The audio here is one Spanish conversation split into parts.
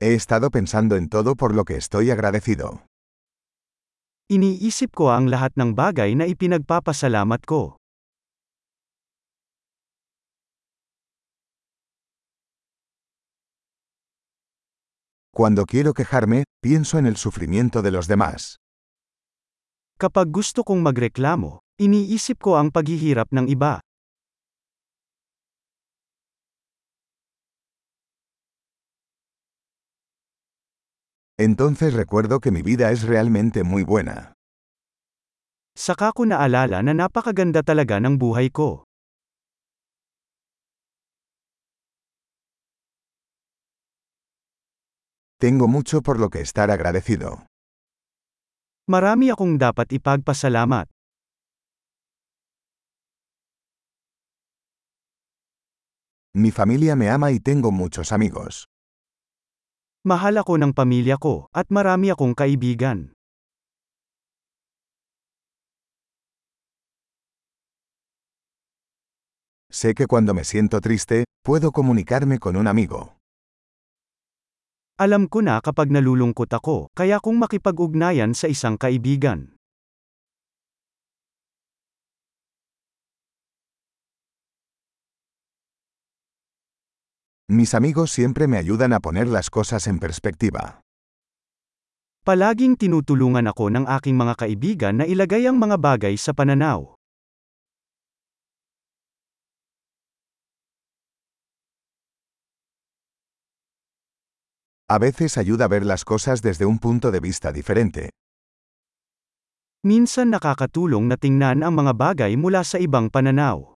He estado pensando en todo por lo que estoy agradecido. Iniisip ko ang lahat ng bagay na ipinagpapasalamat ko. Cuando quiero quejarme, pienso en el sufrimiento de los demás. Kapag gusto kong magreklamo, iniisip ko ang paghihirap ng iba. Entonces recuerdo que mi vida es realmente muy buena. Saka ko naalala na napakaganda talaga ng buhay ko. Tengo mucho por lo que estar agradecido. Marami akong dapat ipagpasalamat. Mi familia me ama y tengo muchos amigos. Mahal ako ng pamilya ko, at marami akong kaibigan. Sé que cuando me siento triste, puedo comunicarme con un amigo. Alam ko na kapag nalulungkot ako, kaya kong makipag-ugnayan sa isang kaibigan. Mis amigos siempre me ayudan a poner las cosas en perspectiva. Palaging tinutulungan ako ng aking mga kaibigan na ilagay ang mga bagay sa pananaw. A veces ayuda a ver las cosas desde un punto de vista diferente. Minsan nakakatulong na tingnan ang mga bagay mula sa ibang pananaw.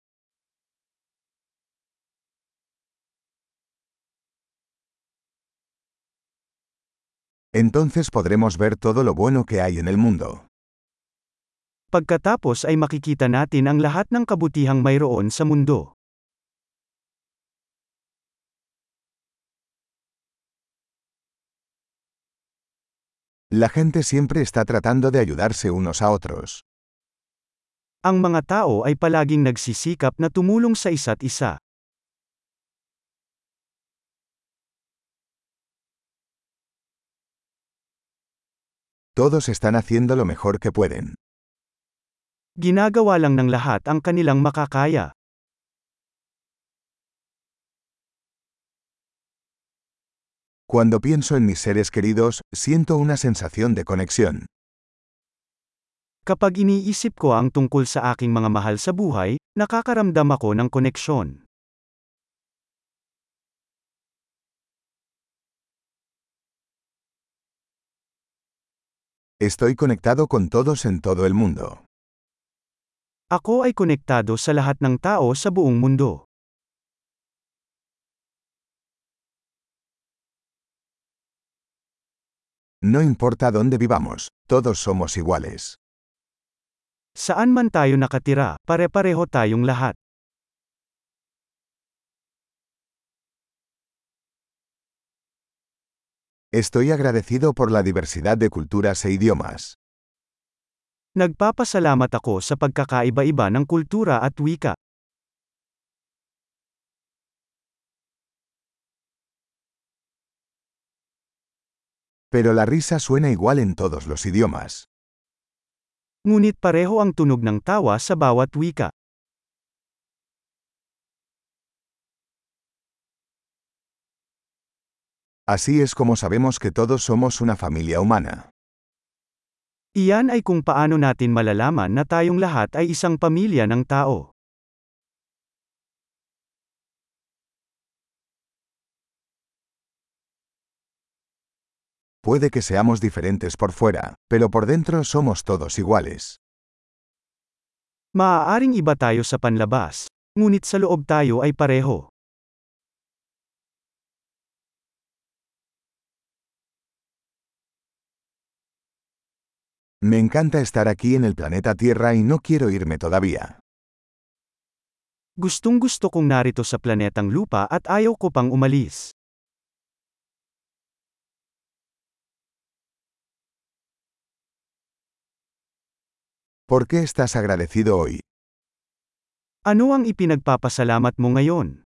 Entonces podremos ver todo lo bueno que hay en el mundo. Pagkatapos ay makikita natin ang lahat ng kabutihang mayroon sa mundo. La gente siempre está tratando de ayudarse unos a otros. Ang mga tao ay palaging nagsisikap na tumulong sa isa't isa. Todos están haciendo lo mejor que pueden. Ginagawa lang ng lahat ang kanilang makakaya. Cuando pienso en mis seres queridos, siento una sensación de conexión. Kapag iniisip ko ang tungkol sa aking mga mahal sa buhay, nakakaramdam ako ng koneksyon. Estoy conectado con todos en todo el mundo. Ako ay konektado sa lahat ng tao sa buong mundo. No importa dónde vivamos, todos somos iguales. Saan man tayo nakatira, pare-pareho tayong lahat. Estoy agradecido por la diversidad de culturas e idiomas. Nagpapasalamat ako sa pagkakaiba-iba ng kultura at wika. Pero la risa suena igual en todos los idiomas. Ngunit pareho ang tunog ng tawa sa bawat wika. Así es como sabemos que todos somos una familia humana. Iyan ay kung paano natin malalaman na tayong lahat ay isang pamilya ng tao. Puede que seamos diferentes por fuera, pero por dentro somos todos iguales. Maaaring iba tayo sa panlabas, ngunit sa loob tayo ay pareho. Me encanta estar aquí en el planeta Tierra y no quiero irme todavía. Gustong gusto kong narito sa planetang lupa at ayaw ko pang umalis. ¿Por qué estás agradecido hoy? Ano ang ipinagpapasalamat mo ngayon?